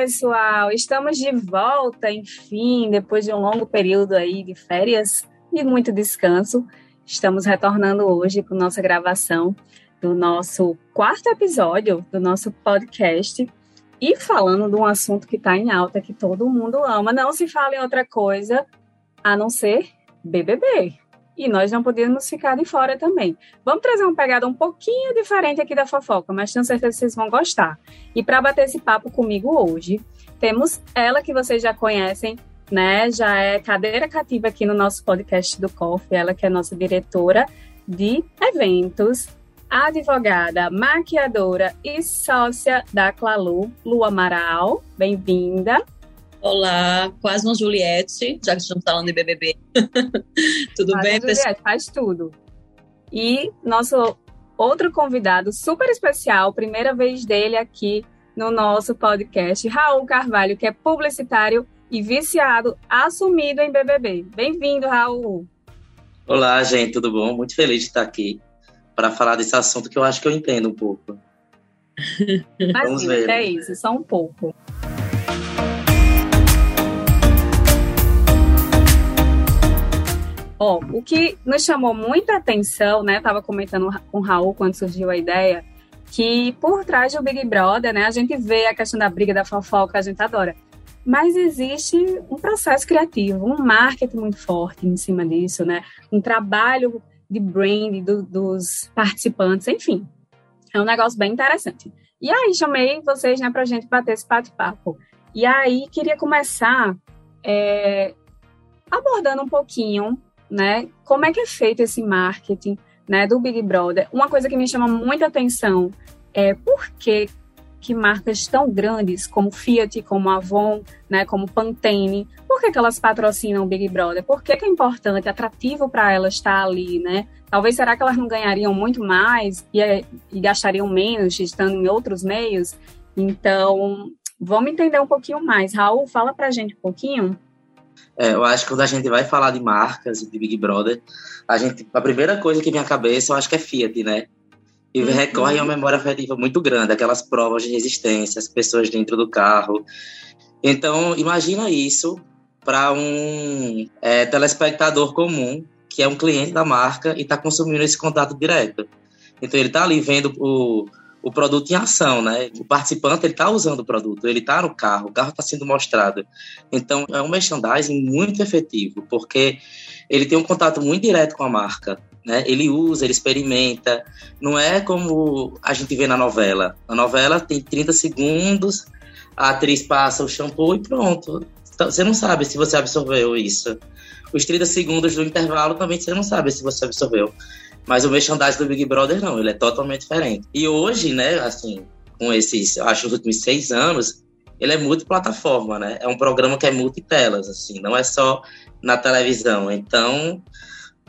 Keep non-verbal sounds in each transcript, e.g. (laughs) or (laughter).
pessoal! Estamos de volta, enfim, depois de um longo período aí de férias e muito descanso. Estamos retornando hoje com nossa gravação do nosso quarto episódio do nosso podcast e falando de um assunto que está em alta, que todo mundo ama. Não se fala em outra coisa a não ser BBB e nós não podíamos ficar de fora também. Vamos trazer uma pegada um pouquinho diferente aqui da fofoca, mas tenho certeza que vocês vão gostar. E para bater esse papo comigo hoje, temos ela que vocês já conhecem, né? Já é cadeira cativa aqui no nosso podcast do COF, ela que é nossa diretora de eventos, advogada, maquiadora e sócia da Clalu, Lu Amaral. Bem-vinda. Olá, quase uma Juliette, já que estamos falando de BBB. (laughs) tudo quase bem, pessoal? Faz tudo. E nosso outro convidado super especial, primeira vez dele aqui no nosso podcast, Raul Carvalho, que é publicitário e viciado, assumido em BBB. Bem-vindo, Raul. Olá, gente, tudo bom? Muito feliz de estar aqui para falar desse assunto que eu acho que eu entendo um pouco. (laughs) Vamos ver. É isso, só um pouco. Ó, o que nos chamou muita atenção, né? Tava comentando com o Raul quando surgiu a ideia, que por trás do Big Brother, né, a gente vê a questão da briga, da fofoca, a gente adora. Mas existe um processo criativo, um marketing muito forte em cima disso, né? Um trabalho de brand do, dos participantes, enfim. É um negócio bem interessante. E aí chamei vocês, né, pra gente bater esse bate-papo. E aí queria começar é, abordando um pouquinho né? Como é que é feito esse marketing, né, do Big Brother? Uma coisa que me chama muita atenção é por que que marcas tão grandes como Fiat, como Avon, né, como Pantene, por que, que elas patrocinam o Big Brother? Por que, que é importante, atrativo para elas estar ali, né? Talvez será que elas não ganhariam muito mais e, e gastariam menos estando em outros meios? Então, vamos entender um pouquinho mais. Raul, fala para a gente um pouquinho é, eu acho que quando a gente vai falar de marcas de Big Brother, a, gente, a primeira coisa que vem à cabeça, eu acho que é Fiat, né? E uhum. recorre a uma memória afetiva muito grande, aquelas provas de resistência, as pessoas dentro do carro. Então, imagina isso para um é, telespectador comum, que é um cliente da marca e está consumindo esse contato direto. Então, ele está ali vendo o, o produto em ação, né? O participante ele está usando o produto, ele está no carro, o carro está sendo mostrado. Então é um merchandising muito efetivo, porque ele tem um contato muito direto com a marca. Né? Ele usa, ele experimenta. Não é como a gente vê na novela. Na novela tem 30 segundos, a atriz passa o shampoo e pronto. Então, você não sabe se você absorveu isso. Os 30 segundos do intervalo também você não sabe se você absorveu. Mas o merchandising do Big Brother não, ele é totalmente diferente. E hoje, né, assim, com esses, acho, os últimos seis anos, ele é multiplataforma, né? É um programa que é multitelas, assim, não é só na televisão. Então,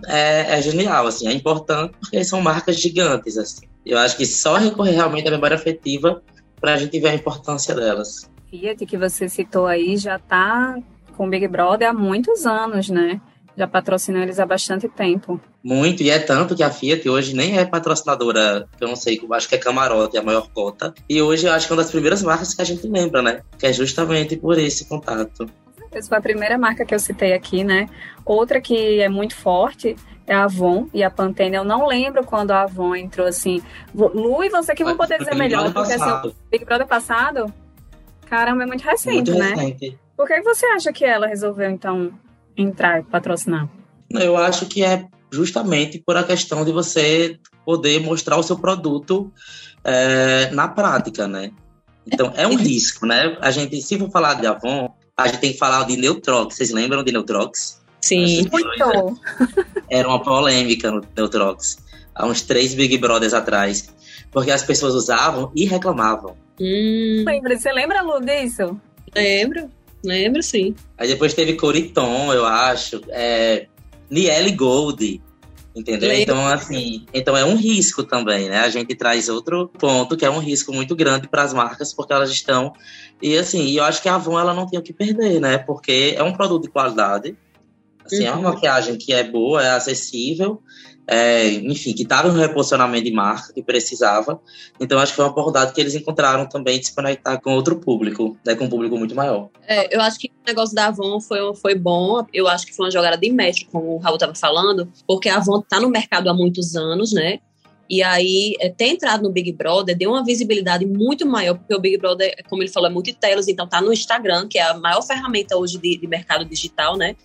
é, é, genial, assim, é importante porque são marcas gigantes, assim. Eu acho que só recorrer realmente à memória afetiva para a gente ver a importância delas. Fiat, que você citou aí, já está com o Big Brother há muitos anos, né? já patrocina eles há bastante tempo. Muito, e é tanto que a Fiat hoje nem é patrocinadora, eu não sei, acho que é camarote, é a maior cota. E hoje eu acho que é uma das primeiras marcas que a gente lembra, né? Que é justamente por esse contato. Essa foi a primeira marca que eu citei aqui, né? Outra que é muito forte é a Avon e a Pantene. Eu não lembro quando a Avon entrou assim. Lu e você que vão poder dizer melhor, porque assim, o Big Brother passado, caramba, é muito recente, muito né? Recente. Por que você acha que ela resolveu, então, entrar, patrocinar? Eu acho que é justamente por a questão de você poder mostrar o seu produto é, na prática, né? Então, é um risco, né? A gente, se for falar de Avon, a gente tem que falar de Neutrox. Vocês lembram de Neutrox? Sim. Muito! Era uma polêmica no Neutrox, há uns três Big Brothers atrás, porque as pessoas usavam e reclamavam. Hum. Lembra? Você lembra, Lu, disso? Lembro. Lembro, sim. Aí depois teve Coriton, eu acho. É, Niele Gold. Entendeu? Lembro. Então, assim, então é um risco também, né? A gente traz outro ponto que é um risco muito grande para as marcas, porque elas estão. E assim, eu acho que a Avon ela não tem o que perder, né? Porque é um produto de qualidade, Assim, uhum. é uma uhum. maquiagem que é boa, é acessível, é, enfim, que estava no reposicionamento de marca que precisava. Então, acho que foi uma oportunidade que eles encontraram também de se conectar com outro público, né, com um público muito maior. É, eu acho que o negócio da Avon foi, foi bom. Eu acho que foi uma jogada de mestre, como o Raul estava falando, porque a Avon está no mercado há muitos anos, né? E aí, é, ter entrado no Big Brother deu uma visibilidade muito maior, porque o Big Brother, como ele falou, é multitelas, então tá no Instagram, que é a maior ferramenta hoje de, de mercado digital, né?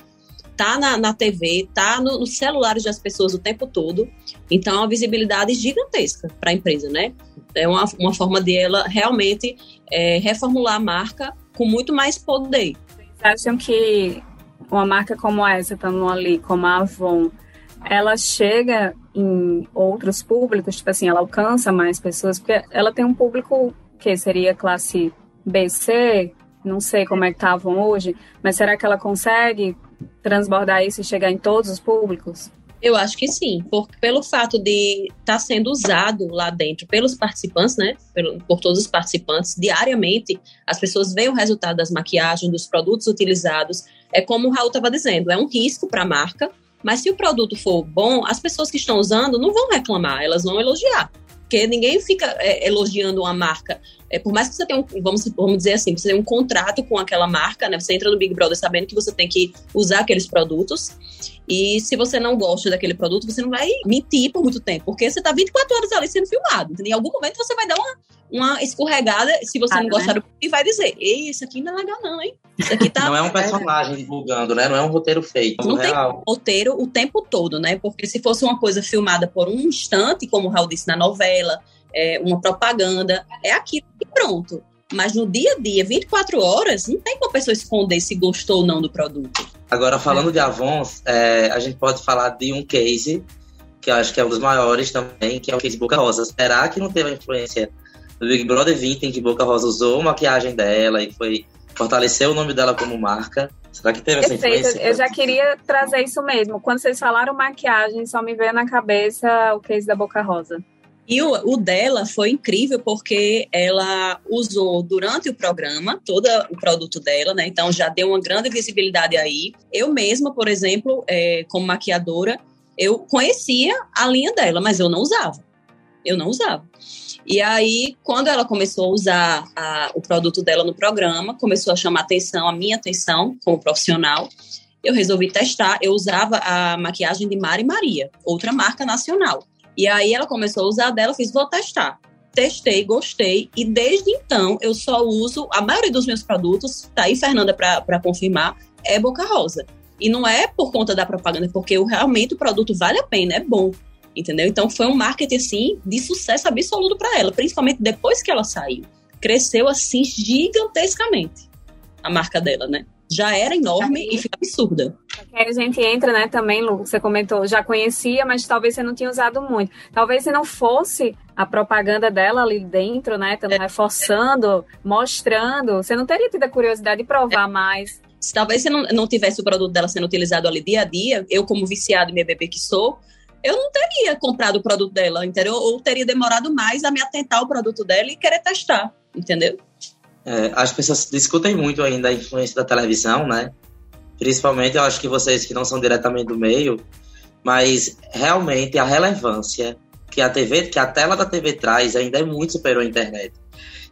Tá na, na TV, tá no, nos celulares das pessoas o tempo todo. Então, é uma visibilidade gigantesca para a empresa, né? É uma, uma forma de ela realmente é, reformular a marca com muito mais poder. Vocês acham que uma marca como essa, estando ali, como a Avon, ela chega em outros públicos, tipo assim, ela alcança mais pessoas, porque ela tem um público que seria classe BC, não sei como é que estavam hoje, mas será que ela consegue transbordar isso e chegar em todos os públicos? Eu acho que sim, por, pelo fato de estar tá sendo usado lá dentro pelos participantes, né? Por, por todos os participantes, diariamente, as pessoas veem o resultado das maquiagens, dos produtos utilizados. É como o Raul estava dizendo, é um risco para a marca, mas se o produto for bom, as pessoas que estão usando não vão reclamar, elas vão elogiar. Porque ninguém fica é, elogiando uma marca. É, por mais que você tenha um, vamos, vamos dizer assim, você tenha um contrato com aquela marca, né? Você entra no Big Brother sabendo que você tem que usar aqueles produtos. E se você não gosta daquele produto, você não vai mentir por muito tempo, porque você está 24 horas ali sendo filmado. Entendeu? Em algum momento você vai dar uma, uma escorregada, se você ah, não gostar né? do e vai dizer: Ei, isso aqui não é legal, não, hein? Isso aqui tá. não é um personagem divulgando, né? Não é um roteiro feito. Não tem roteiro o tempo todo, né? Porque se fosse uma coisa filmada por um instante, como o Raul disse na novela, é, uma propaganda, é aquilo e pronto. Mas no dia a dia, 24 horas, não tem como a pessoa esconder se gostou ou não do produto. Agora, falando de Avon, é, a gente pode falar de um case que eu acho que é um dos maiores também, que é o case Boca Rosa. Será que não teve a influência do Big Brother 20 em que Boca Rosa usou a maquiagem dela e foi fortalecer o nome dela como marca? Será que teve Perfeito. essa influência? Eu já queria trazer isso mesmo. Quando vocês falaram maquiagem, só me veio na cabeça o case da Boca Rosa. E o, o, dela foi incrível porque ela usou durante o programa todo o produto dela, né? Então já deu uma grande visibilidade aí. Eu mesma, por exemplo, é, como maquiadora, eu conhecia a linha dela, mas eu não usava. Eu não usava. E aí, quando ela começou a usar a, o produto dela no programa, começou a chamar atenção, a minha atenção como profissional, eu resolvi testar. Eu usava a maquiagem de Mari Maria, outra marca nacional. E aí ela começou a usar dela, fiz, vou testar. Testei, gostei, e desde então eu só uso, a maioria dos meus produtos, tá aí Fernanda para confirmar, é Boca Rosa. E não é por conta da propaganda, porque realmente o produto vale a pena, é bom. Entendeu? Então foi um marketing assim de sucesso absoluto para ela, principalmente depois que ela saiu. Cresceu assim gigantescamente a marca dela, né? já era enorme Aí, e fica absurda. Aí a gente entra, né, também, Lu, você comentou, já conhecia, mas talvez você não tinha usado muito. Talvez se não fosse a propaganda dela ali dentro, né, é. reforçando, mostrando, você não teria tido a curiosidade de provar é. mais. Se talvez você não, não tivesse o produto dela sendo utilizado ali dia a dia, eu como viciado em bebê que sou, eu não teria comprado o produto dela, entendeu? Ou teria demorado mais a me atentar ao produto dela e querer testar, entendeu? É, as pessoas discutem muito ainda a influência da televisão, né? Principalmente, eu acho que vocês que não são diretamente do meio, mas realmente a relevância que a TV, que a tela da TV traz ainda é muito superior à internet.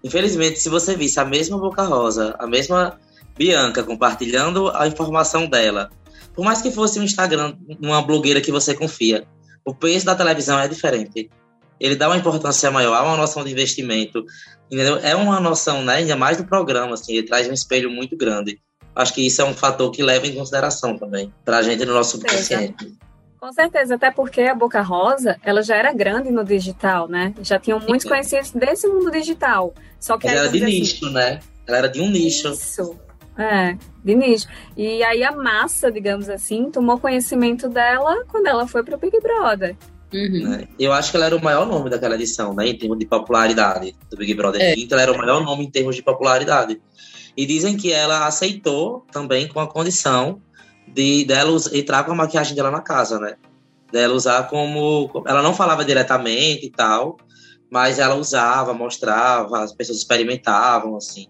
Infelizmente, se você visse a mesma Boca Rosa, a mesma Bianca compartilhando a informação dela, por mais que fosse um Instagram, uma blogueira que você confia, o preço da televisão é diferente ele dá uma importância maior, há uma noção de investimento, entendeu? É uma noção, né, ainda mais do programa, assim, ele traz um espelho muito grande. Acho que isso é um fator que leva em consideração também, para a gente no nosso subconsciente. Com certeza, até porque a Boca Rosa, ela já era grande no digital, né? Já tinham muitos conhecidos desse mundo digital. Só que ela era de assim, nicho, né? Ela era de um nicho. Isso. É, de nicho. E aí a massa, digamos assim, tomou conhecimento dela quando ela foi pro Big Brother. Uhum. Né? Eu acho que ela era o maior nome daquela edição, né? Em termos de popularidade do Big Brother é. 20, ela era o maior nome em termos de popularidade. E dizem que ela aceitou também com a condição de dela entrar com a maquiagem dela na casa, né? Dela usar como. Ela não falava diretamente e tal, mas ela usava, mostrava, as pessoas experimentavam, assim.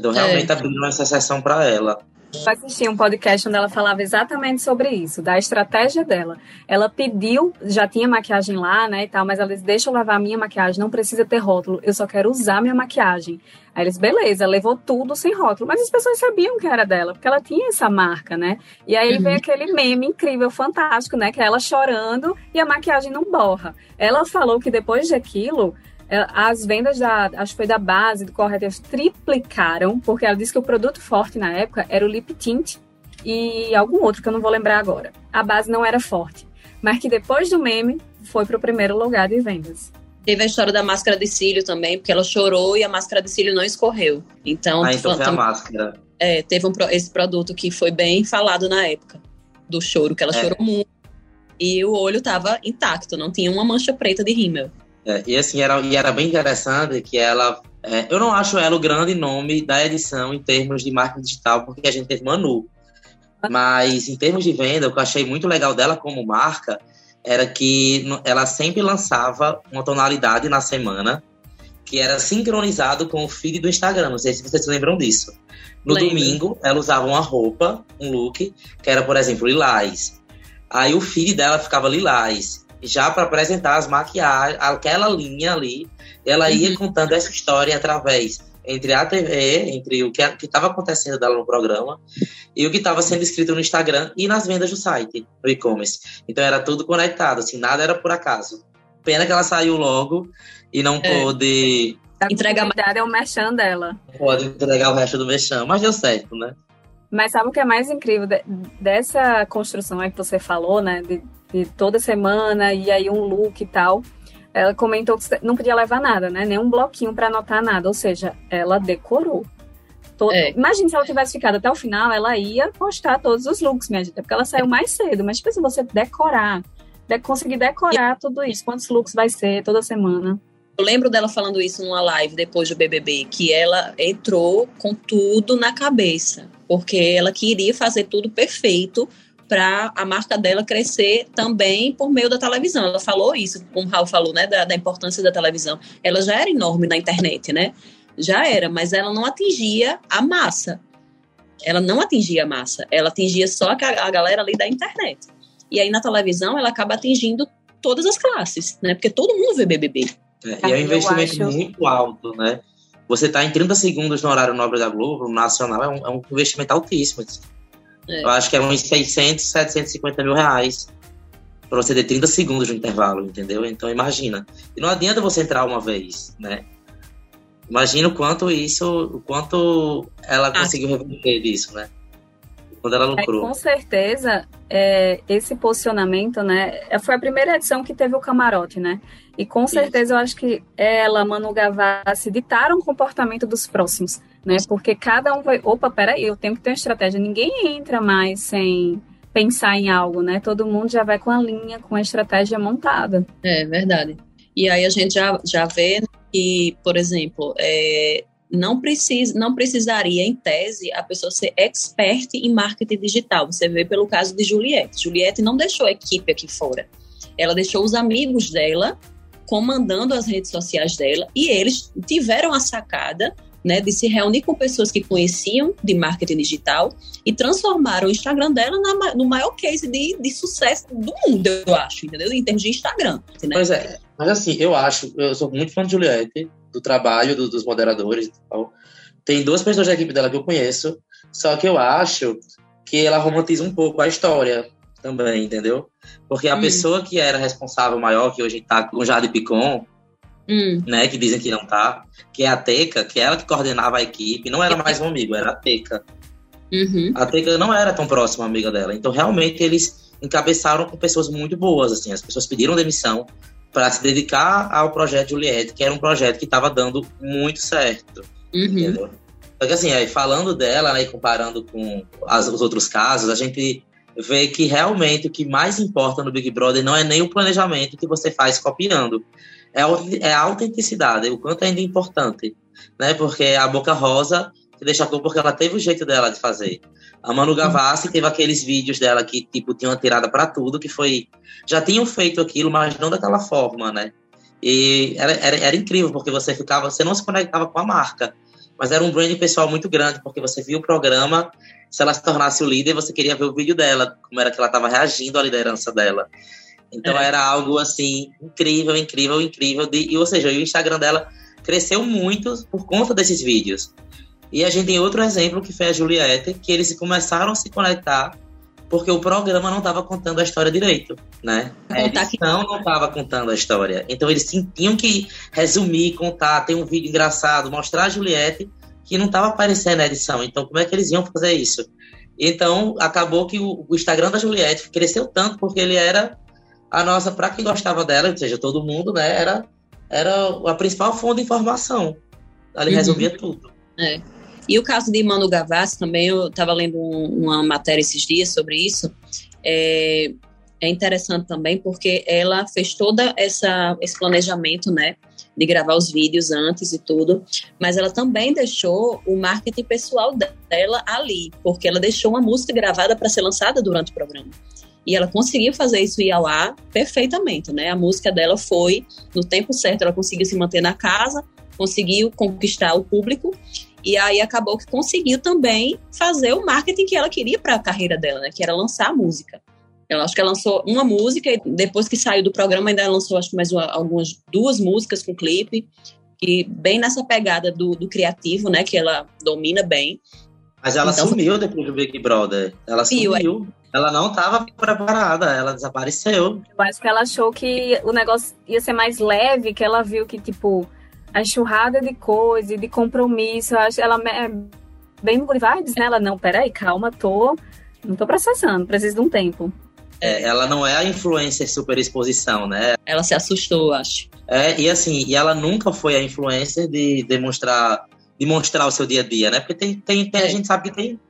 Então realmente é. abriu essa sessão para ela. Eu assisti um podcast onde ela falava exatamente sobre isso, da estratégia dela. Ela pediu, já tinha maquiagem lá, né, e tal, mas ela disse, deixa eu levar a minha maquiagem, não precisa ter rótulo, eu só quero usar minha maquiagem. Aí eles, beleza, levou tudo sem rótulo, mas as pessoas sabiam que era dela, porque ela tinha essa marca, né? E aí uhum. veio aquele meme incrível, fantástico, né, que é ela chorando e a maquiagem não borra. Ela falou que depois daquilo, é, as vendas da, acho que foi da base do corretivo triplicaram, porque ela disse que o produto forte na época era o lip tint e algum outro que eu não vou lembrar agora. A base não era forte, mas que depois do meme foi para o primeiro lugar de vendas. Teve a história da máscara de cílio também, porque ela chorou e a máscara de cílio não escorreu. Então, ah, então foi a máscara. É, teve um, esse produto que foi bem falado na época do choro, que ela é. chorou muito. E o olho estava intacto, não tinha uma mancha preta de rímel. É, e assim, era, e era bem interessante que ela. É, eu não acho ela o grande nome da edição em termos de marketing digital, porque a gente teve Manu. Mas em termos de venda, o que eu achei muito legal dela como marca era que ela sempre lançava uma tonalidade na semana que era sincronizado com o feed do Instagram. Não sei se vocês se lembram disso. No Lembra. domingo, ela usava uma roupa, um look, que era, por exemplo, lilás. Aí o feed dela ficava lilás já para apresentar as maquiagens, aquela linha ali, ela ia uhum. contando essa história através entre a TV, entre o que estava acontecendo dela no programa e o que estava sendo escrito no Instagram e nas vendas do site, no e-commerce. Então era tudo conectado, assim, nada era por acaso. Pena que ela saiu logo e não é. pôde entregar mais. é o merchan dela. Pode entregar o resto do merchan, mas deu certo, né? Mas sabe o que é mais incrível de, dessa construção aí que você falou, né? De de toda semana e aí um look e tal. Ela comentou que não podia levar nada, né? Nem um bloquinho para anotar nada. Ou seja, ela decorou. Todo... É. Imagina se ela tivesse ficado até o final, ela ia postar todos os looks, minha gente. É porque ela saiu mais cedo. Mas, tipo, se você decorar, de conseguir decorar tudo isso, quantos looks vai ser toda semana. Eu lembro dela falando isso numa live depois do BBB, que ela entrou com tudo na cabeça, porque ela queria fazer tudo perfeito para a marca dela crescer também por meio da televisão. Ela falou isso, como o Raul falou, né, da, da, importância da televisão. Ela já era enorme na internet, né? Já era, mas ela não atingia a massa. Ela não atingia a massa, ela atingia só a, a galera ali da internet. E aí na televisão ela acaba atingindo todas as classes, né? Porque todo mundo vê BBB. É, e é um investimento acho... muito alto, né? Você está em 30 segundos no horário nobre da Globo, no nacional, é um, é um investimento altíssimo. É. Eu acho que é uns 600, 750 mil reais para você ter 30 segundos no intervalo, entendeu? Então imagina. E não adianta você entrar uma vez, né? Imagina o quanto isso, o quanto ela ah. conseguiu reverter disso, né? Quando ela lucrou. É, com certeza, é, esse posicionamento, né? Foi a primeira edição que teve o camarote, né? E com certeza isso. eu acho que ela, Manu Gavassi, ditaram o comportamento dos próximos né? Porque cada um vai, opa, peraí, eu tenho que ter uma estratégia. Ninguém entra mais sem pensar em algo, né? Todo mundo já vai com a linha, com a estratégia montada. É verdade. E aí a gente já, já vê que, por exemplo, é, não, precisa, não precisaria, em tese, a pessoa ser expert em marketing digital. Você vê pelo caso de Juliette. Juliette não deixou a equipe aqui fora. Ela deixou os amigos dela comandando as redes sociais dela e eles tiveram a sacada né, de se reunir com pessoas que conheciam de marketing digital e transformaram o Instagram dela na, no maior case de, de sucesso do mundo, eu acho, entendeu? Em termos de Instagram. Né? Pois é, mas assim, eu acho, eu sou muito fã de Juliette, do trabalho do, dos moderadores e tal. Tem duas pessoas da equipe dela que eu conheço, só que eu acho que ela romantiza um pouco a história também, entendeu? Porque a hum. pessoa que era responsável maior, que hoje está com Jade Picon, hum. né? Que dizem que não tá. Que é a Teca, que é ela que coordenava a equipe, não era mais um amigo, era a Teca. Uhum. A Teca não era tão próxima amiga dela. Então, realmente, eles encabeçaram com pessoas muito boas, assim. As pessoas pediram demissão para se dedicar ao projeto Juliette, que era um projeto que estava dando muito certo. Uhum. Entendeu? Só que, assim, aí, falando dela né, e comparando com as, os outros casos, a gente vê que realmente o que mais importa no Big Brother não é nem o planejamento que você faz copiando, é, é a autenticidade, o quanto ainda é importante, né? Porque a Boca Rosa se destacou porque ela teve o jeito dela de fazer. A Manu Gavassi teve aqueles vídeos dela que, tipo, tinham tirada para tudo, que foi... Já tinham feito aquilo, mas não daquela forma, né? E era, era, era incrível, porque você ficava... Você não se conectava com a marca. mas era um brand pessoal muito grande, porque você viu o programa, se ela se tornasse o líder, você queria ver o vídeo dela, como era que ela estava reagindo à liderança dela. Então é. era algo assim incrível, incrível, incrível. De, e, ou seja, o Instagram dela cresceu muito por conta desses vídeos. E a gente tem outro exemplo que foi a Juliette, que eles começaram a se conectar porque o programa não estava contando a história direito, né? A edição não estava contando a história. Então eles tinham que resumir, contar, ter um vídeo engraçado, mostrar a Juliette que não estava aparecendo na edição. Então como é que eles iam fazer isso? Então acabou que o, Instagram da Juliette cresceu tanto porque ele era a nossa, para quem gostava dela, ou seja, todo mundo, né? Era era a principal fonte de informação. Ali uhum. resolvia tudo. É. E o caso de Manu Gavassi também, eu estava lendo um, uma matéria esses dias sobre isso. É, é interessante também porque ela fez toda essa esse planejamento, né, de gravar os vídeos antes e tudo, mas ela também deixou o marketing pessoal dela ali, porque ela deixou uma música gravada para ser lançada durante o programa. E ela conseguiu fazer isso ir ao ar perfeitamente, né? A música dela foi no tempo certo, ela conseguiu se manter na casa, conseguiu conquistar o público e aí acabou que conseguiu também fazer o marketing que ela queria para a carreira dela, né? Que era lançar a música. Eu acho que ela lançou uma música e depois que saiu do programa ainda lançou acho que mais uma, algumas duas músicas com clipe, que bem nessa pegada do, do criativo, né? Que ela domina bem. Mas ela então, sumiu depois do Big Brother. Ela sumiu. sumiu. Ela não estava preparada, ela desapareceu. Eu acho que ela achou que o negócio ia ser mais leve, que ela viu que, tipo, a enxurrada de coisa, de compromisso. Acho ela é bem good vibes, né? Ela, não, peraí, calma, tô, não tô processando, preciso de um tempo. É, ela não é a influencer super exposição, né? Ela se assustou, acho. É, e assim, e ela nunca foi a influencer de demonstrar, de mostrar o seu dia a dia, né? Porque tem, tem, tem a gente sabe que tem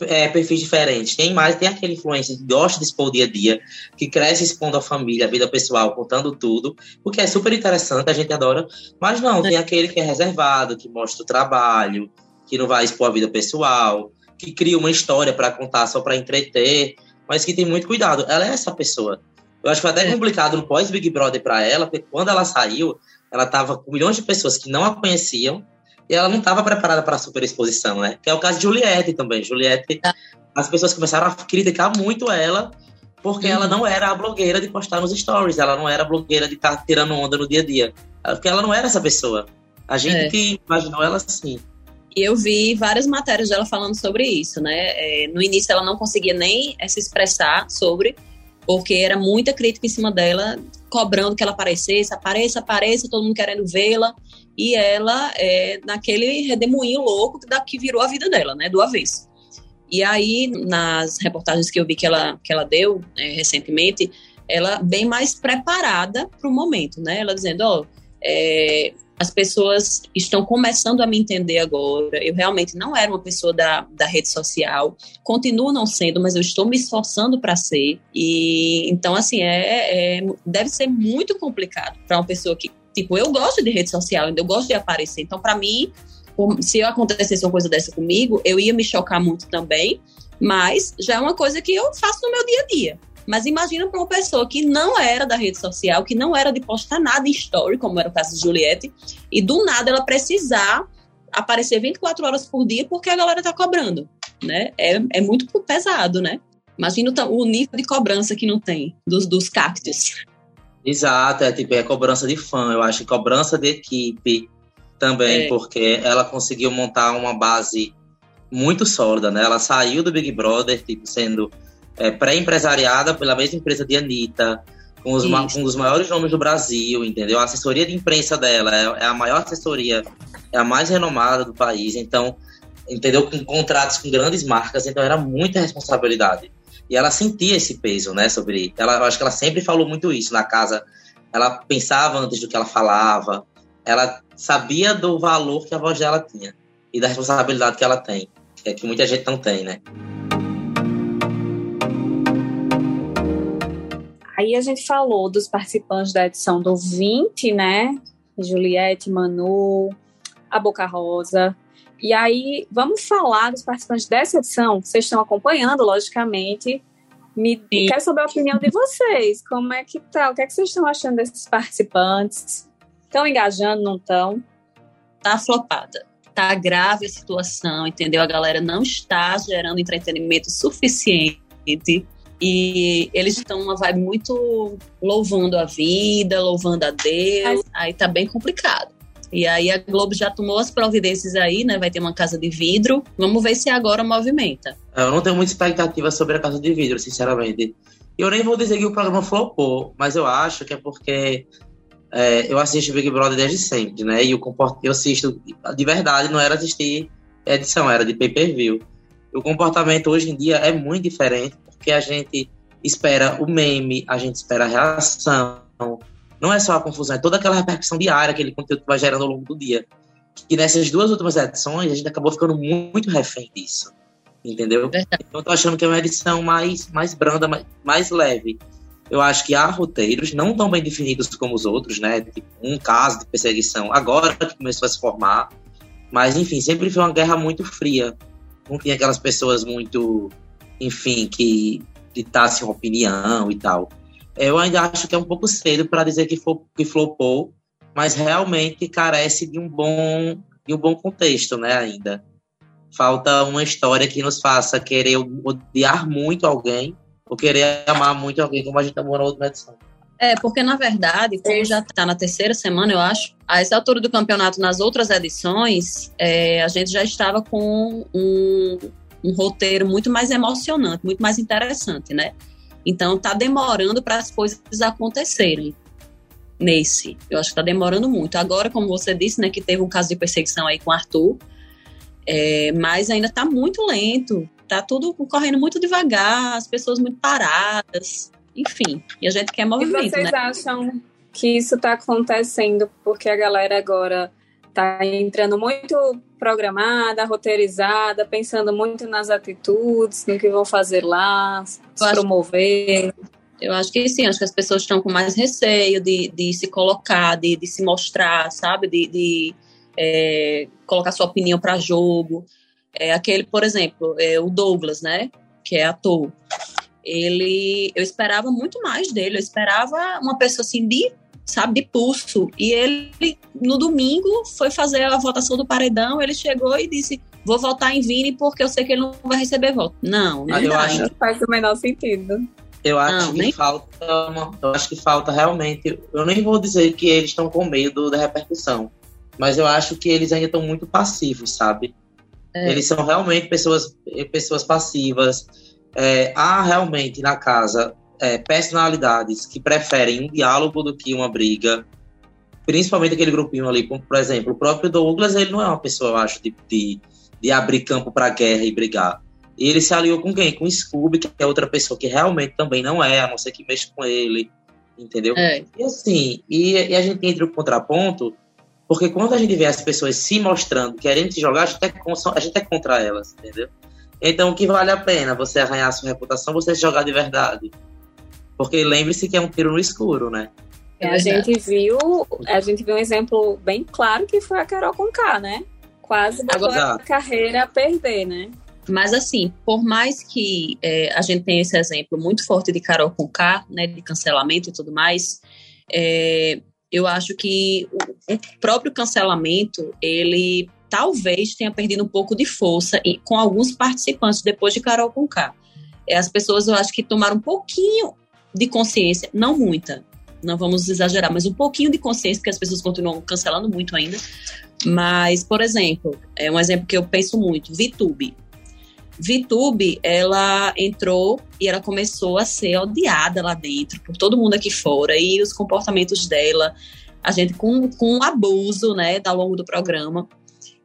é, perfis diferentes. Tem mais, tem aquele influencer que gosta de expor o dia a dia, que cresce expondo a família, a vida pessoal, contando tudo, o que é super interessante, a gente adora. Mas não, tem aquele que é reservado, que mostra o trabalho, que não vai expor a vida pessoal, que cria uma história para contar só para entreter, mas que tem muito cuidado. Ela é essa pessoa. Eu acho que foi até é. complicado no pós-Big Brother para ela, porque quando ela saiu, ela estava com milhões de pessoas que não a conheciam, e ela não estava preparada para a superexposição, né? Que é o caso de Juliette também. Juliette, ah. as pessoas começaram a criticar muito ela, porque uhum. ela não era a blogueira de postar nos stories, ela não era a blogueira de estar tá tirando onda no dia a dia. Porque ela não era essa pessoa. A gente é. que imaginou ela assim. E eu vi várias matérias dela falando sobre isso, né? É, no início ela não conseguia nem se expressar sobre, porque era muita crítica em cima dela, cobrando que ela aparecesse, apareça, apareça, todo mundo querendo vê-la e ela é naquele redemoinho louco da que virou a vida dela, né, do avesso. E aí, nas reportagens que eu vi que ela, que ela deu é, recentemente, ela bem mais preparada para o momento, né? Ela dizendo, ó, oh, é, as pessoas estão começando a me entender agora. Eu realmente não era uma pessoa da, da rede social, continuo não sendo, mas eu estou me esforçando para ser. E então, assim, é, é deve ser muito complicado para uma pessoa que Tipo, eu gosto de rede social, eu gosto de aparecer. Então, para mim, se acontecesse uma coisa dessa comigo, eu ia me chocar muito também, mas já é uma coisa que eu faço no meu dia a dia. Mas imagina para uma pessoa que não era da rede social, que não era de postar nada em story, como era o caso de Juliette, e do nada ela precisar aparecer 24 horas por dia porque a galera tá cobrando, né? É, é muito pesado, né? Imagina o, o nível de cobrança que não tem dos, dos cactos. Exato, é tipo, é cobrança de fã, eu acho, cobrança de equipe também, é. porque ela conseguiu montar uma base muito sólida, né? Ela saiu do Big Brother, tipo, sendo é, pré-empresariada pela mesma empresa de Anitta, com os, com um dos maiores nomes do Brasil, entendeu? A assessoria de imprensa dela é, é, a maior assessoria, é a mais renomada do país, então, entendeu? Com contratos com grandes marcas, então era muita responsabilidade. E ela sentia esse peso, né, sobre... Ela, eu acho que ela sempre falou muito isso na casa. Ela pensava antes do que ela falava. Ela sabia do valor que a voz dela tinha. E da responsabilidade que ela tem. Que é que muita gente não tem, né? Aí a gente falou dos participantes da edição do 20, né? Juliette, Manu, a Boca Rosa, e aí, vamos falar dos participantes dessa edição, vocês estão acompanhando, logicamente. Me Sim. quero saber a opinião de vocês. Como é que tá? O que, é que vocês estão achando desses participantes? Estão engajando, não estão? Tá flopada. tá grave a situação, entendeu? A galera não está gerando entretenimento suficiente e eles estão uma vibe muito louvando a vida, louvando a Deus. Aí tá bem complicado. E aí a Globo já tomou as providências aí, né? Vai ter uma casa de vidro. Vamos ver se agora movimenta. Eu não tenho muita expectativa sobre a casa de vidro, sinceramente. Eu nem vou dizer que o programa flopou, mas eu acho que é porque é, eu assisto Big Brother desde sempre, né? E o comport... eu assisto de verdade, não era assistir edição, era de pay-per-view. O comportamento hoje em dia é muito diferente, porque a gente espera o meme, a gente espera a reação. Não é só a confusão, é toda aquela repercussão diária, aquele conteúdo que vai gerando ao longo do dia. E nessas duas últimas edições, a gente acabou ficando muito refém disso. Entendeu? Então, eu tô achando que é uma edição mais, mais branda, mais, mais leve. Eu acho que há roteiros não tão bem definidos como os outros, né? Tipo, um caso de perseguição agora que começou a se formar. Mas, enfim, sempre foi uma guerra muito fria. Não tinha aquelas pessoas muito, enfim, que ditassem opinião e tal. Eu ainda acho que é um pouco cedo para dizer que, for, que flopou, mas realmente carece de um bom, de um bom contexto, né, ainda. Falta uma história que nos faça querer odiar muito alguém ou querer amar muito alguém, como a gente amou na última edição. É, porque na verdade, como já está na terceira semana, eu acho, a essa altura do campeonato, nas outras edições, é, a gente já estava com um, um roteiro muito mais emocionante, muito mais interessante, né? Então tá demorando para as coisas acontecerem nesse. Eu acho que tá demorando muito. Agora, como você disse, né, que teve um caso de perseguição aí com Arthur, é, mas ainda tá muito lento. Tá tudo correndo muito devagar, as pessoas muito paradas, enfim. E a gente quer movimento, e vocês né? acham que isso tá acontecendo porque a galera agora tá entrando muito programada, roteirizada, pensando muito nas atitudes, no que vão fazer lá, se promover. Eu acho que sim, acho que as pessoas estão com mais receio de, de se colocar, de, de se mostrar, sabe? De, de é, colocar sua opinião para jogo. É, aquele, por exemplo, é, o Douglas, né? Que é ator. Ele, eu esperava muito mais dele. Eu esperava uma pessoa assim de sabe, de pulso. E ele, no domingo, foi fazer a votação do paredão, ele chegou e disse, vou votar em Vini porque eu sei que ele não vai receber voto. Não, não eu acho que faz o menor sentido. Eu acho não, que nem... falta eu acho que falta realmente, eu nem vou dizer que eles estão com medo da repercussão, mas eu acho que eles ainda estão muito passivos, sabe? É. Eles são realmente pessoas, pessoas passivas. É, há realmente na casa é, personalidades que preferem um diálogo do que uma briga, principalmente aquele grupinho ali, como, por exemplo, o próprio Douglas, ele não é uma pessoa, eu acho, de, de, de abrir campo para guerra e brigar. E ele se aliou com quem? Com o Scooby, que é outra pessoa que realmente também não é, a não ser que mexa com ele, entendeu? É. E assim, e, e, a gente entra o contraponto, porque quando a gente vê as pessoas se mostrando, querendo se jogar, a gente é, a gente é contra elas, entendeu? Então, o que vale a pena você arranhar a sua reputação, você jogar de verdade. Porque lembre-se que é um tiro no escuro, né? É, a gente viu, a gente viu um exemplo bem claro que foi a Carol Conká, né? Quase botou a carreira a perder, né? Mas assim, por mais que é, a gente tenha esse exemplo muito forte de Carol Conká, né, de cancelamento e tudo mais, é, eu acho que o, o, próprio cancelamento, ele talvez tenha perdido um pouco de força e, com alguns participantes depois de Carol Conká. É, as pessoas, eu acho que tomaram um pouquinho de consciência, não muita, não vamos exagerar, mas um pouquinho de consciência, porque as pessoas continuam cancelando muito ainda. Mas, por exemplo, é um exemplo que eu penso muito, VTube. VTube, ela entrou e ela começou a ser odiada lá dentro por todo mundo aqui fora e os comportamentos dela, a gente com, com abuso, né, ao longo do programa.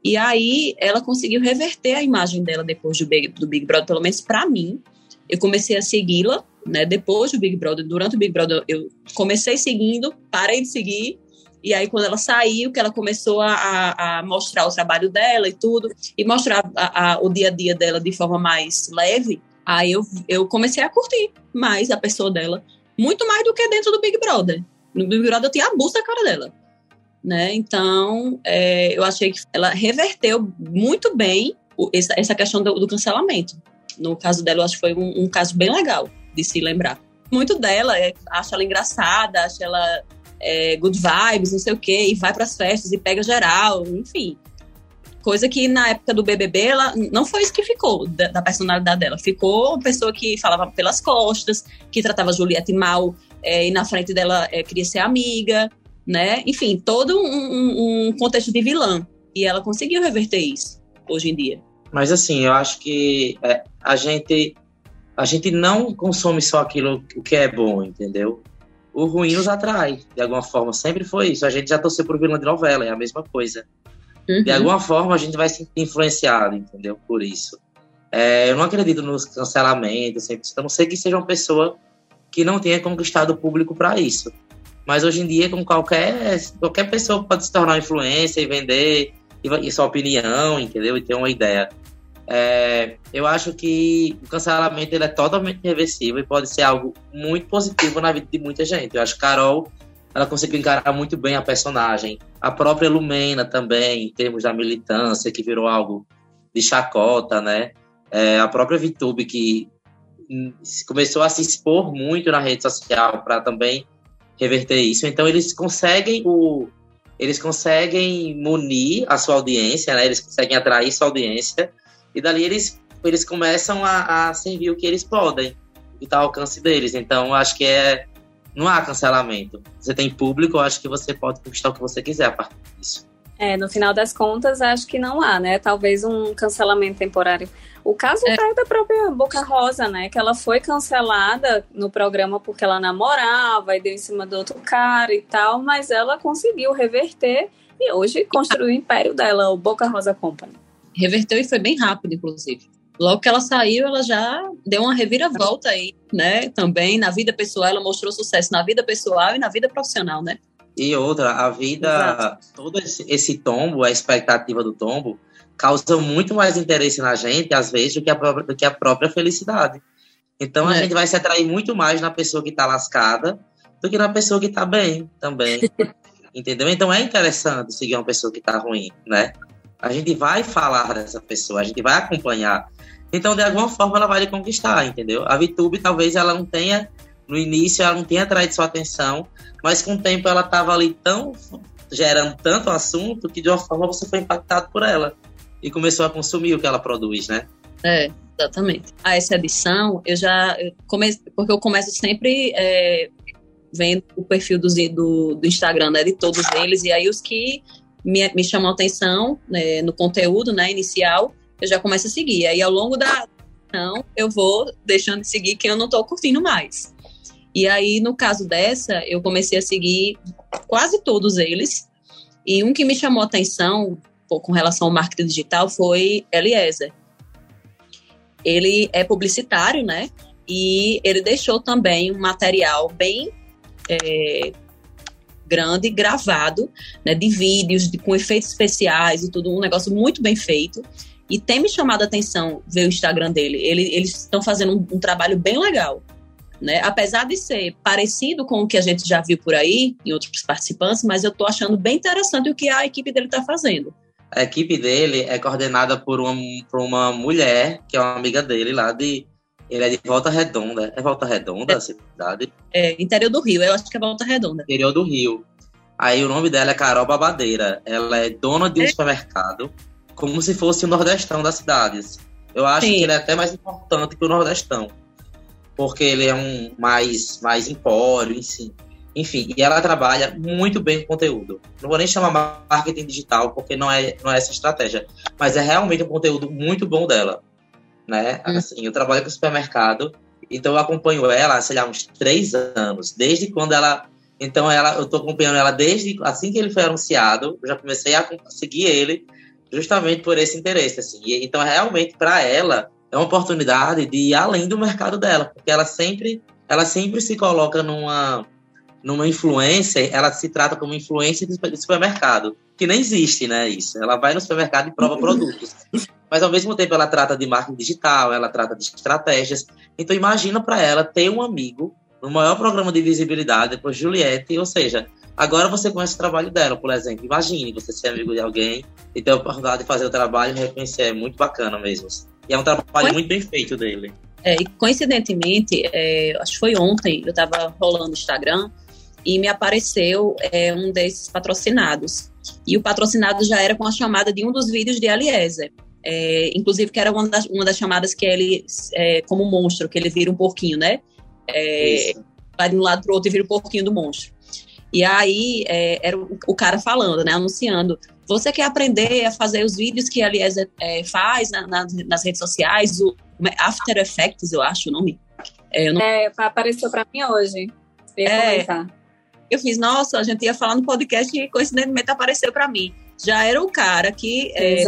E aí ela conseguiu reverter a imagem dela depois do Big, do Big Brother, pelo menos para mim. Eu comecei a segui-la né? Depois do Big Brother, durante o Big Brother, eu comecei seguindo, parei de seguir, e aí, quando ela saiu, que ela começou a, a mostrar o trabalho dela e tudo, e mostrar a, a, o dia a dia dela de forma mais leve, aí eu, eu comecei a curtir mais a pessoa dela, muito mais do que dentro do Big Brother. No Big Brother eu tinha abuso da cara dela. Né? Então, é, eu achei que ela reverteu muito bem essa, essa questão do, do cancelamento. No caso dela, eu acho que foi um, um caso bem legal de se lembrar. Muito dela, é, acha ela engraçada, acha ela é, good vibes, não sei o quê, e vai para as festas e pega geral, enfim. Coisa que na época do BBB, ela não foi isso que ficou da, da personalidade dela. Ficou uma pessoa que falava pelas costas, que tratava Juliette mal é, e na frente dela é, queria ser amiga, né? Enfim, todo um, um contexto de vilã. E ela conseguiu reverter isso hoje em dia. Mas assim, eu acho que é, a gente a gente não consome só aquilo o que é bom, entendeu? O ruim nos atrai, de alguma forma. Sempre foi isso. A gente já torceu por vilã de novela, é a mesma coisa. Uhum. De alguma forma a gente vai se influenciado, entendeu? Por isso. É, eu não acredito nos cancelamentos, sempre. A não sei que seja uma pessoa que não tenha conquistado o público para isso. Mas hoje em dia, com qualquer, qualquer pessoa pode se tornar influência e vender e, e sua opinião, entendeu? E ter uma ideia. É, eu acho que o cancelamento ele é totalmente reversível e pode ser algo muito positivo na vida de muita gente. Eu acho que Carol ela conseguiu encarar muito bem a personagem. A própria Lumena também, em termos da militância, que virou algo de chacota, né? É, a própria Vitube, que começou a se expor muito na rede social para também reverter isso. Então eles conseguem o eles conseguem munir a sua audiência, né? Eles conseguem atrair sua audiência e dali eles, eles começam a, a servir o que eles podem, e está ao alcance deles. Então, acho que é. Não há cancelamento. Você tem público, eu acho que você pode conquistar o que você quiser a partir disso. É, no final das contas, acho que não há, né? Talvez um cancelamento temporário. O caso é. é da própria Boca Rosa, né? Que ela foi cancelada no programa porque ela namorava e deu em cima do outro cara e tal, mas ela conseguiu reverter e hoje construiu o império dela, o Boca Rosa Company reverteu e foi bem rápido, inclusive. Logo que ela saiu, ela já deu uma reviravolta aí, né? Também na vida pessoal, ela mostrou sucesso na vida pessoal e na vida profissional, né? E outra, a vida, Exato. todo esse, tombo, a expectativa do tombo, causa muito mais interesse na gente, às vezes, do que a própria, do que a própria felicidade. Então, a é. gente vai se atrair muito mais na pessoa que está lascada do que na pessoa que está bem também. (laughs) Entendeu? Então, é interessante seguir uma pessoa que está ruim, né? A gente vai falar dessa pessoa, a gente vai acompanhar. Então, de alguma forma, ela vai lhe conquistar, entendeu? A VTube, talvez ela não tenha, no início, ela não tenha atraído sua atenção, mas com o tempo ela estava ali tão, gerando tanto assunto, que de uma forma você foi impactado por ela. E começou a consumir o que ela produz, né? É, exatamente. A essa edição, eu já eu porque eu começo sempre é, vendo o perfil do, do, do Instagram, né, de todos eles, e aí os que me, me chamou a atenção né, no conteúdo né, inicial, eu já começo a seguir. Aí ao longo da não, eu vou deixando de seguir quem eu não estou curtindo mais. E aí, no caso dessa, eu comecei a seguir quase todos eles. E um que me chamou atenção com relação ao marketing digital foi Eliezer. Ele é publicitário, né? E ele deixou também um material bem é, grande, gravado, né, de vídeos, de, com efeitos especiais e tudo, um negócio muito bem feito. E tem me chamado a atenção ver o Instagram dele. Ele, eles estão fazendo um, um, trabalho bem legal. Né? Apesar de ser parecido com o que a gente já viu por aí, em outros participantes, mas eu estou achando bem interessante o que a equipe dele está fazendo. A equipe dele é coordenada por uma, por uma mulher, que é uma amiga dele lá de, ele é de Volta Redonda. É Volta Redonda é, a cidade? É, interior do Rio. Eu acho que é Volta Redonda. Interior do Rio. Aí o nome dela é Carol Babadeira. Ela é dona de um é. supermercado, como se fosse o Nordestão das cidades. Eu acho Sim. que ele é até mais importante que o Nordestão. Porque ele é um mais, mais empório, enfim. Enfim, e ela trabalha muito bem com conteúdo. Não vou nem chamar marketing digital, porque não é, não é essa estratégia. Mas é realmente um conteúdo muito bom dela né? Hum. Assim, eu trabalho com supermercado, então eu acompanho ela, sei lá, uns três anos, desde quando ela. Então ela, eu tô acompanhando ela desde assim que ele foi anunciado, eu já comecei a seguir ele justamente por esse interesse, assim. E, então realmente para ela é uma oportunidade de ir além do mercado dela, porque ela sempre, ela sempre se coloca numa numa influência, ela se trata como influência de supermercado, que nem existe, né, isso. Ela vai no supermercado e prova (laughs) produtos mas ao mesmo tempo ela trata de marketing digital, ela trata de estratégias. Então imagina para ela ter um amigo no maior programa de visibilidade, depois Juliette, ou seja, agora você conhece o trabalho dela, por exemplo. Imagine você ser amigo de alguém e ter a oportunidade de fazer o trabalho e reconhecer, é muito bacana mesmo. E é um trabalho muito bem feito dele. É, e coincidentemente, é, acho que foi ontem, eu estava rolando no Instagram e me apareceu é, um desses patrocinados. E o patrocinado já era com a chamada de um dos vídeos de Eliezer. É, inclusive, que era uma das, uma das chamadas que ele, é, como monstro, que ele vira um porquinho, né? É, vai de um lado para o outro e vira um porquinho do monstro. E aí é, era o, o, cara falando, né? Anunciando. Você quer aprender a fazer os vídeos que a Eliezer é, faz na, na, nas redes sociais? O After Effects, eu acho o nome. É, não... é apareceu para mim hoje. Eu é, eu fiz, nossa, a gente ia falar no podcast e coincidentemente apareceu para mim. Já era o cara que é,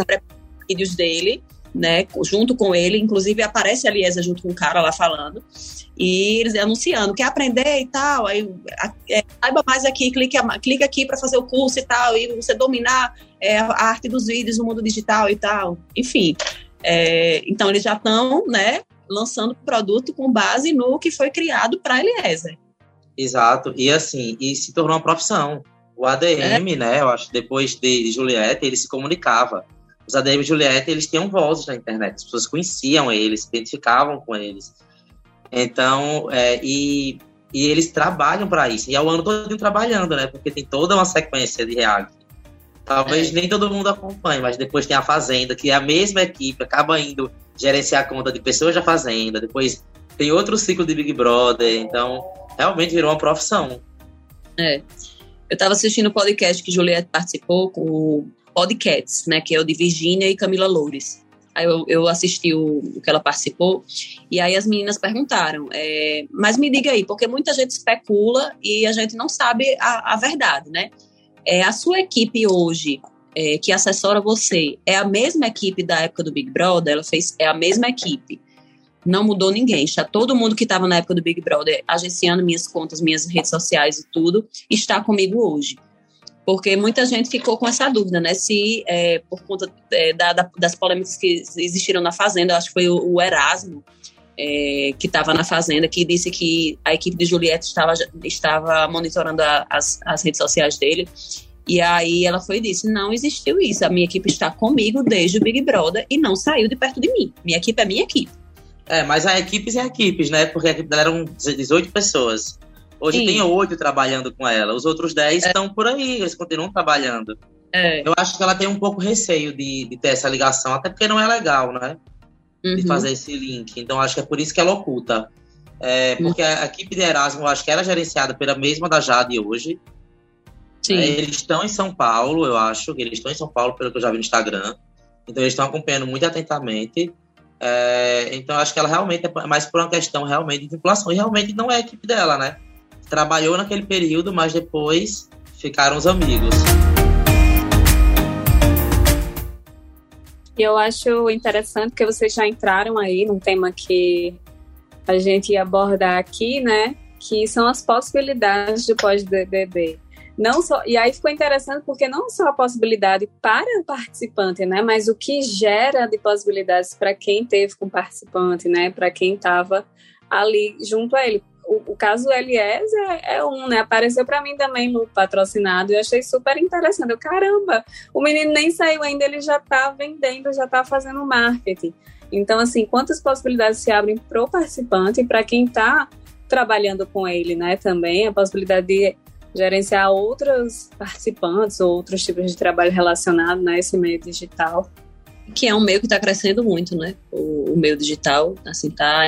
vídeos dele, né, junto com ele, inclusive aparece a Liesa junto com o cara lá falando, e eles anunciando, quer aprender e tal, aí é, saiba mais aqui, clique, clique aqui para fazer o curso e tal, e você dominar é, a arte dos vídeos no mundo digital e tal, enfim. É, então eles já estão, né, lançando produto com base no que foi criado para Eliezer. Exato. E assim, e se tornou uma profissão. O ADM, é. né, eu acho, depois de Juliette, ele se comunicava. Os ADM e Juliette, eles tinham vozes na internet, as pessoas conheciam eles, se identificavam com eles. Então, é, e, e eles trabalham para isso. E é o ano todo trabalhando, né, porque tem toda uma sequência de reality. Talvez é. nem todo mundo acompanhe, mas depois tem a Fazenda, que é a mesma equipe, acaba indo gerenciar a conta de pessoas da Fazenda, depois tem outro ciclo de Big Brother, então realmente virou uma profissão. É. Eu estava assistindo o podcast que Juliette participou com o Podcasts, né, que é o de Virgínia e Camila Loures. Aí eu, eu assisti o, o, que ela participou, e aí as meninas perguntaram, é, mas me diga aí, porque muita gente especula e a gente não sabe a, a verdade, né? É, a sua equipe hoje, é, que assessora você, é a mesma equipe da época do Big Brother? Ela fez, é a mesma equipe não mudou ninguém. Está todo mundo que estava na época do Big Brother agenciando minhas contas, minhas redes sociais e tudo, está comigo hoje. Porque muita gente ficou com essa dúvida, né? Se é, por conta é, da, da, das polêmicas que existiram na Fazenda, acho que foi o, o Erasmo é, que estava na Fazenda, que disse que a equipe de Juliette estava, estava monitorando a, as, as redes sociais dele. E aí ela foi e disse: não existiu isso. A minha equipe está comigo desde o Big Brother e não saiu de perto de mim. Minha equipe é minha equipe. É, mas há equipes e equipes, né? Porque a equipe dela eram 18 pessoas. Hoje Sim. tem oito trabalhando com ela. Os outros 10 é. estão por aí, eles continuam trabalhando. É. Eu acho que ela tem um pouco receio de, de ter essa ligação, até porque não é legal, né? Uhum. De fazer esse link. Então acho que é por isso que ela oculta. É, porque uhum. a equipe de Erasmo, eu acho que era é gerenciada pela mesma da Jade hoje. Sim. É, eles estão em São Paulo, eu acho. Eles estão em São Paulo, pelo que eu já vi no Instagram. Então eles estão acompanhando muito atentamente. É, então acho que ela realmente é mais por uma questão realmente de vinculação. E realmente não é a equipe dela, né? Trabalhou naquele período, mas depois ficaram os amigos. Eu acho interessante que vocês já entraram aí num tema que a gente ia abordar aqui, né? Que são as possibilidades do pós-BBB não só e aí ficou interessante porque não só a possibilidade para o participante, né, mas o que gera de possibilidades para quem teve com o participante, né, para quem estava ali junto a ele. O, o caso do Eliezer é, é um, né? Apareceu para mim também no patrocinado e achei super interessante. Eu, caramba, o menino nem saiu ainda, ele já está vendendo, já está fazendo marketing. Então, assim, quantas possibilidades se abrem para o participante e para quem está trabalhando com ele, né? Também a possibilidade de gerenciar outros participantes ou outros tipos de trabalho relacionado a né, meio digital. Que é um meio que está crescendo muito, né? O, o, meio digital, assim, está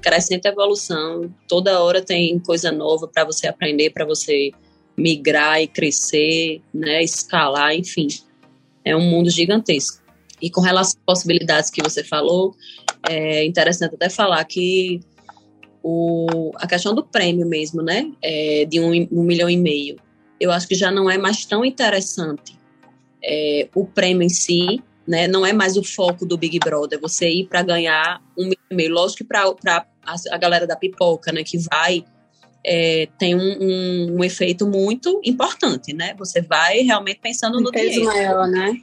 crescente evolução. Toda hora tem coisa nova para você aprender, para você migrar e crescer, né? Escalar, enfim. É um mundo gigantesco. E com relação às possibilidades que você falou, é interessante até falar que o, a questão do prêmio mesmo, né? É, de um, um, milhão e meio. Eu acho que já não é mais tão interessante é, o prêmio em si, né? Não é mais o foco do Big Brother, você ir para ganhar um milhão e meio. Lógico que para a, galera da pipoca, né, que vai, é, tem um, um, um, efeito muito importante, né? Você vai realmente pensando um no peso dinheiro. maior, né?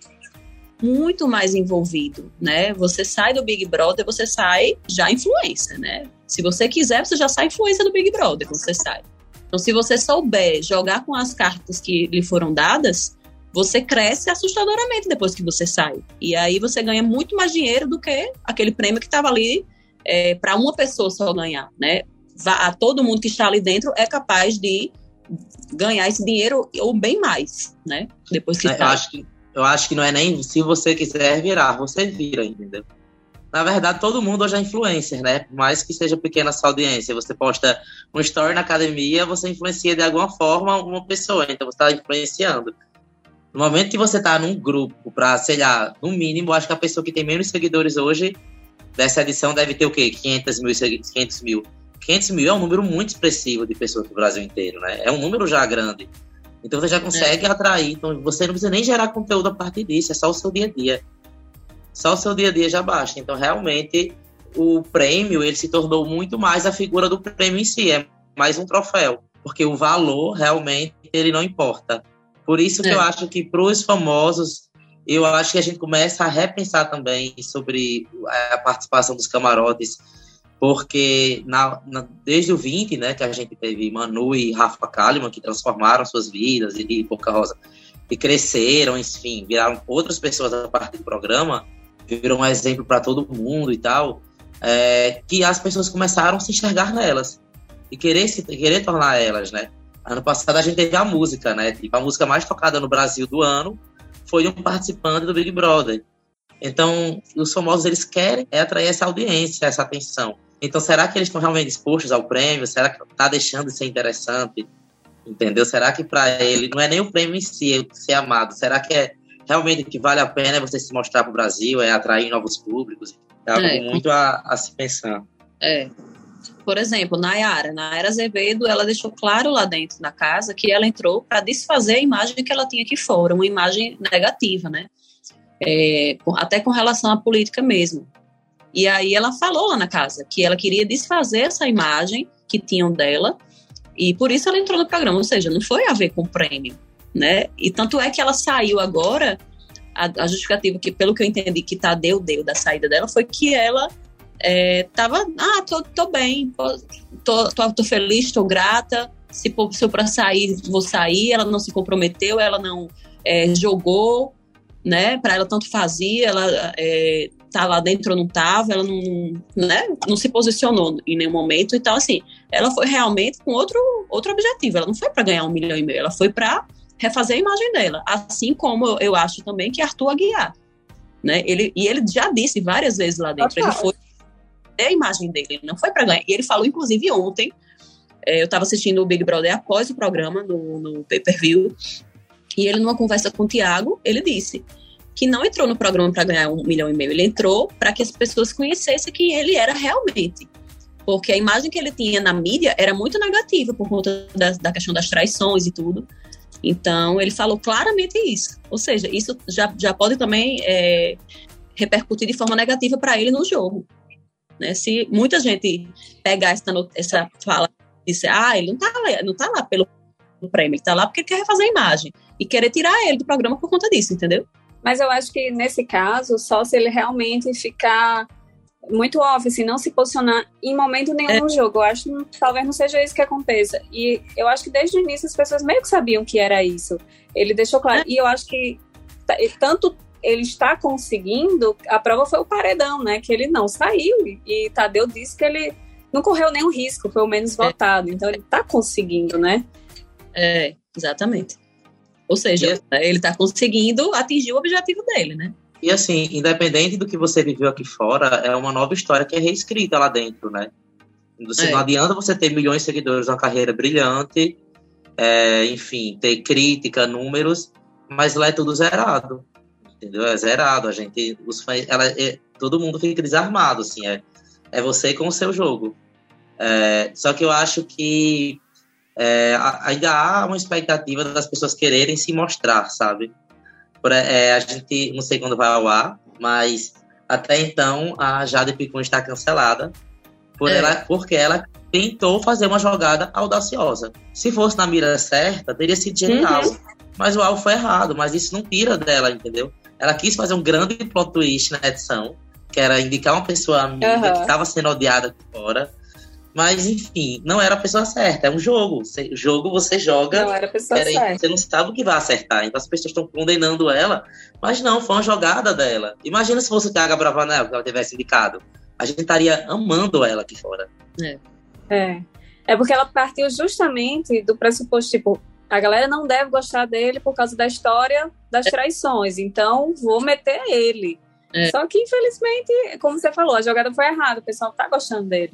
muito mais envolvido, né? Você sai do Big Brother, você sai já influência, né? Se você quiser, você já sai influência do Big Brother quando você sai. Então, se você souber jogar com as cartas que lhe foram dadas, você cresce assustadoramente depois que você sai. E aí você ganha muito mais dinheiro do que aquele prêmio que estava ali é, para uma pessoa só ganhar, né? A todo mundo que está ali dentro é capaz de ganhar esse dinheiro ou bem mais, né? Depois que eu tá. acho que eu acho que não é nem se você quiser virar, você vira, entendeu? Na verdade, todo mundo hoje é influencer, né? Por mais que seja pequena sua audiência, você posta um story na academia, você influencia de alguma forma uma pessoa, então você está influenciando. No momento que você está num grupo para, sei lá, no mínimo, acho que a pessoa que tem menos seguidores hoje dessa edição deve ter o quê? 500 mil, 500 mil. 500 mil é um número muito expressivo de pessoas do Brasil inteiro, né? É um número já grande. Então você já consegue é. atrair. Então você não precisa nem gerar conteúdo a partir disso, é só o seu dia a dia. Só o seu dia a dia já basta. Então realmente o prêmio ele se tornou muito mais a figura do prêmio em si, é mais um troféu, porque o valor realmente ele não importa. Por isso que é. eu acho que para os famosos, eu acho que a gente começa a repensar também sobre a participação dos camarotes porque na, na, desde o 20, né, que a gente teve Manu e Rafa Kalimann, que transformaram suas vidas, e, e Boca Rosa, e cresceram, enfim, viraram outras pessoas a partir do programa, viram um exemplo para todo mundo e tal, é, que as pessoas começaram a se enxergar nelas e querer, se, querer tornar elas, né? Ano passado a gente teve a música, né? Tipo, a música mais tocada no Brasil do ano foi um participante do Big Brother. Então, os famosos, eles querem é atrair essa audiência, essa atenção. Então, será que eles estão realmente dispostos ao prêmio? Será que está deixando de ser interessante? Entendeu? Será que para ele não é nem o prêmio em si ser amado? Será que é realmente que vale a pena você se mostrar para o Brasil, é atrair novos públicos? É algo é. muito a, a, se pensar. É. Por exemplo, Nayara. Nayara Azevedo, ela deixou claro lá dentro na casa que ela entrou para desfazer a imagem que ela tinha aqui fora, uma imagem negativa, né? É, até com relação à política mesmo. E aí ela falou lá na casa que ela queria desfazer essa imagem que tinham dela e por isso ela entrou no programa, ou seja, não foi a ver com o prêmio, né? E tanto é que ela saiu agora, a, a justificativa que, pelo que eu entendi, que Tadeu deu da saída dela foi que ela é, tava, ah, tô, tô bem, tô, tô, tô feliz, tô grata, se for para sair, vou sair, ela não se comprometeu, ela não é, jogou, né, para ela tanto fazia, ela é, tá lá dentro ou não tava, ela não, né, não se posicionou em nenhum momento. Então, assim, ela foi realmente com outro, outro objetivo. Ela não foi para ganhar um milhão e meio, ela foi para refazer a imagem dela. Assim como eu acho também que Arthur Aguiar. Né? Ele, e ele já disse várias vezes lá dentro, ele foi a imagem dele, ele não foi para ganhar. E ele falou, inclusive, ontem, é, eu estava assistindo o Big Brother após o programa, no, no pay-per-view, e ele, numa conversa com o Tiago, ele disse que não entrou no programa para ganhar um milhão e meio, ele entrou para que as pessoas conhecessem quem ele era realmente. Porque a imagem que ele tinha na mídia era muito negativa por conta da, da questão das traições e tudo. Então, ele falou claramente isso. Ou seja, isso já, já pode também é, repercutir de forma negativa para ele no jogo. Né? Se muita gente pegar essa, essa fala e dizer, ah, ele não está lá, não tá lá pelo prêmio, ele está lá porque ele quer refazer a imagem. E querer tirar ele do programa por conta disso, entendeu? Mas eu acho que nesse caso, só se ele realmente ficar muito off, assim, não se posicionar em momento nenhum é. no jogo. Eu acho que talvez não seja isso que aconteça. E eu acho que desde o início as pessoas meio que sabiam que era isso. Ele deixou claro. É. E eu acho que tanto ele está conseguindo, a prova foi o paredão, né? Que ele não saiu. E Tadeu disse que ele não correu nenhum risco, foi o menos é. votado. Então ele está conseguindo, né? É, exatamente. Ou seja, né, ele está conseguindo atingir o objetivo dele, né? E assim, independente do que você viveu aqui fora, é uma nova história que é reescrita lá dentro, né? Você, é. Não adianta você ter milhões de seguidores, uma carreira brilhante, é, enfim, ter crítica, números, mas lá é tudo zerado. Entendeu? É zerado. A gente, os fãs, ela, é, todo mundo fica desarmado, assim. É, é você com o seu jogo. É, só que eu acho que é, ainda há uma expectativa das pessoas quererem se mostrar, sabe? Por, é, a gente não sei quando vai ao ar, mas até então a Jade Picon está cancelada por é. ela, porque ela tentou fazer uma jogada audaciosa. Se fosse na mira certa, teria sido genial. Uhum. Mas o alvo foi errado, mas isso não tira dela, entendeu? Ela quis fazer um grande plot twist na edição, que era indicar uma pessoa amiga uhum. que estava sendo odiada aqui fora mas, enfim, não era a pessoa certa. É um jogo. Você, jogo você joga. Não era a pessoa certa. Você não sabe o que vai acertar. Então as pessoas estão condenando ela. Mas não, foi uma jogada dela. Imagina se fosse o Thiago Bravanel que ela tivesse indicado. A gente estaria amando ela aqui fora. É. É. É porque ela partiu justamente do pressuposto, tipo, a galera não deve gostar dele por causa da história das é. traições, então vou meter ele. É. Só que, infelizmente, como você falou, a jogada foi errada, o pessoal tá gostando dele.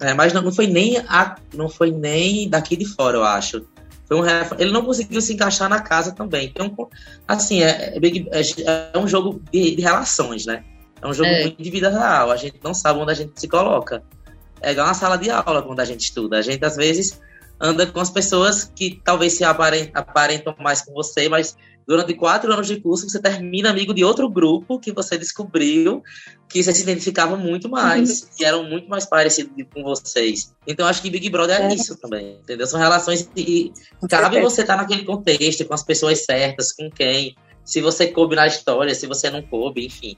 É, mas não, não, foi nem a, não foi nem daqui de fora, eu acho. Foi um, ele não conseguiu se encaixar na casa também. Então, assim, é, é, é, é um jogo de, de, relações, né? É um jogo é. muito de vida real. A gente não sabe onde a gente se coloca. É igual uma sala de aula quando a gente estuda. A gente, às vezes, anda com as pessoas que talvez se aparentam, mais com você, mas durante quatro anos de curso você termina amigo de outro grupo que você descobriu que você se identificava muito mais uhum. e eram muito mais parecidos com vocês. Então acho que Big Brother é, é. isso também, entendeu? São relações que cabe você estar naquele contexto, com as pessoas certas, com quem, se você coube na história, se você não coube, enfim.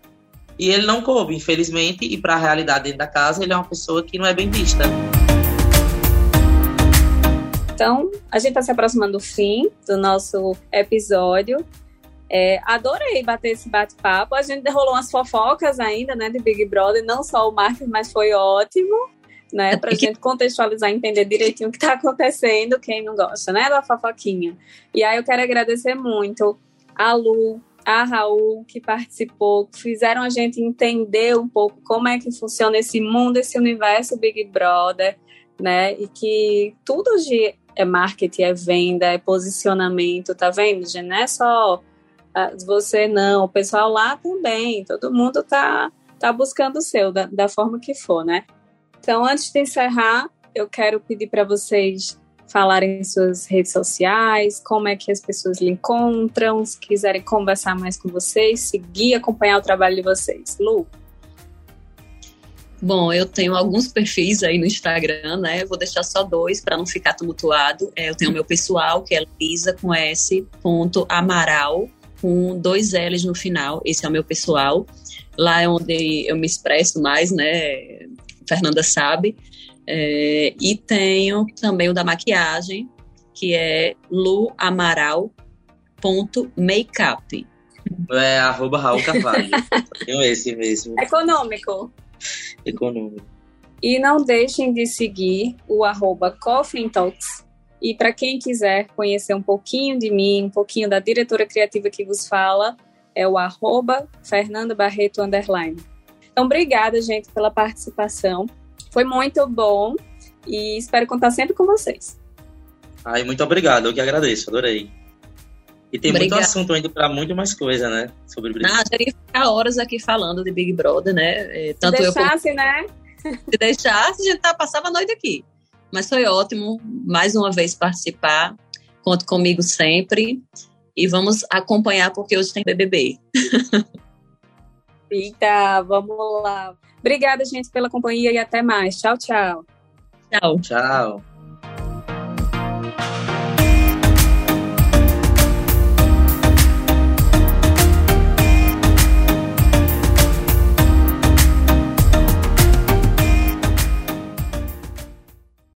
E ele não coube, infelizmente, e para a realidade dentro da casa, ele é uma pessoa que não é bem vista. Então, a gente está se aproximando do fim do nosso episódio. É, adorei bater esse bate-papo. A gente derrolou umas fofocas ainda, né, de Big Brother, não só o Marcos, mas foi ótimo, né, para a gente contextualizar, entender direitinho o que está acontecendo, quem não gosta, né, da fofoquinha. E aí eu quero agradecer muito a Lu, a Raul, que participou, que fizeram a gente entender um pouco como é que funciona esse mundo, esse universo Big Brother, né, e que tudo de é marketing, é venda, é posicionamento, tá vendo, gente? Não é só ah, você não, o pessoal lá também, todo mundo tá, tá buscando o seu, da, da forma que for, né? Então, antes de encerrar, eu quero pedir para vocês falarem em suas redes sociais, como é que as pessoas lhe encontram, se quiserem conversar mais com vocês, seguir, acompanhar o trabalho de vocês. Lu? Bom, eu tenho alguns perfis aí no Instagram, né? vou deixar só dois para não ficar tumultuado. É, eu tenho o meu pessoal, que é Lisa com S. Ponto Amaral, com dois L's no final. Esse é o meu pessoal. Lá é onde eu me expresso mais, né? Fernanda sabe. É, e tenho também o da maquiagem, que é luamaral.makeup. É arroba Raul Carvalho. (laughs) tenho esse mesmo. Econômico (laughs) econômico. E não deixem de seguir o arroba Coffee Talks. E para quem quiser conhecer um pouquinho de mim, um pouquinho da diretora criativa que vos fala, é o arroba Fernanda Barreto Underline. Então, obrigada, gente, pela participação. Foi muito bom e espero contar sempre com vocês. Ai, muito obrigado, eu que agradeço, adorei. E tem Obrigada. muito assunto ainda para muito mais coisa, né? Sobre Big Ah, já ia ficar horas aqui falando de Big Brother, né? É, tanto Se deixasse, eu como... né? (laughs) Se deixasse, a gente tá, passava a noite aqui. Mas foi ótimo, mais uma vez, participar. Conte comigo sempre. E vamos acompanhar, porque hoje tem BBB. (laughs) Eita, vamos lá. Obrigada, gente, pela companhia e até mais. Tchau, tchau. Tchau. Tchau.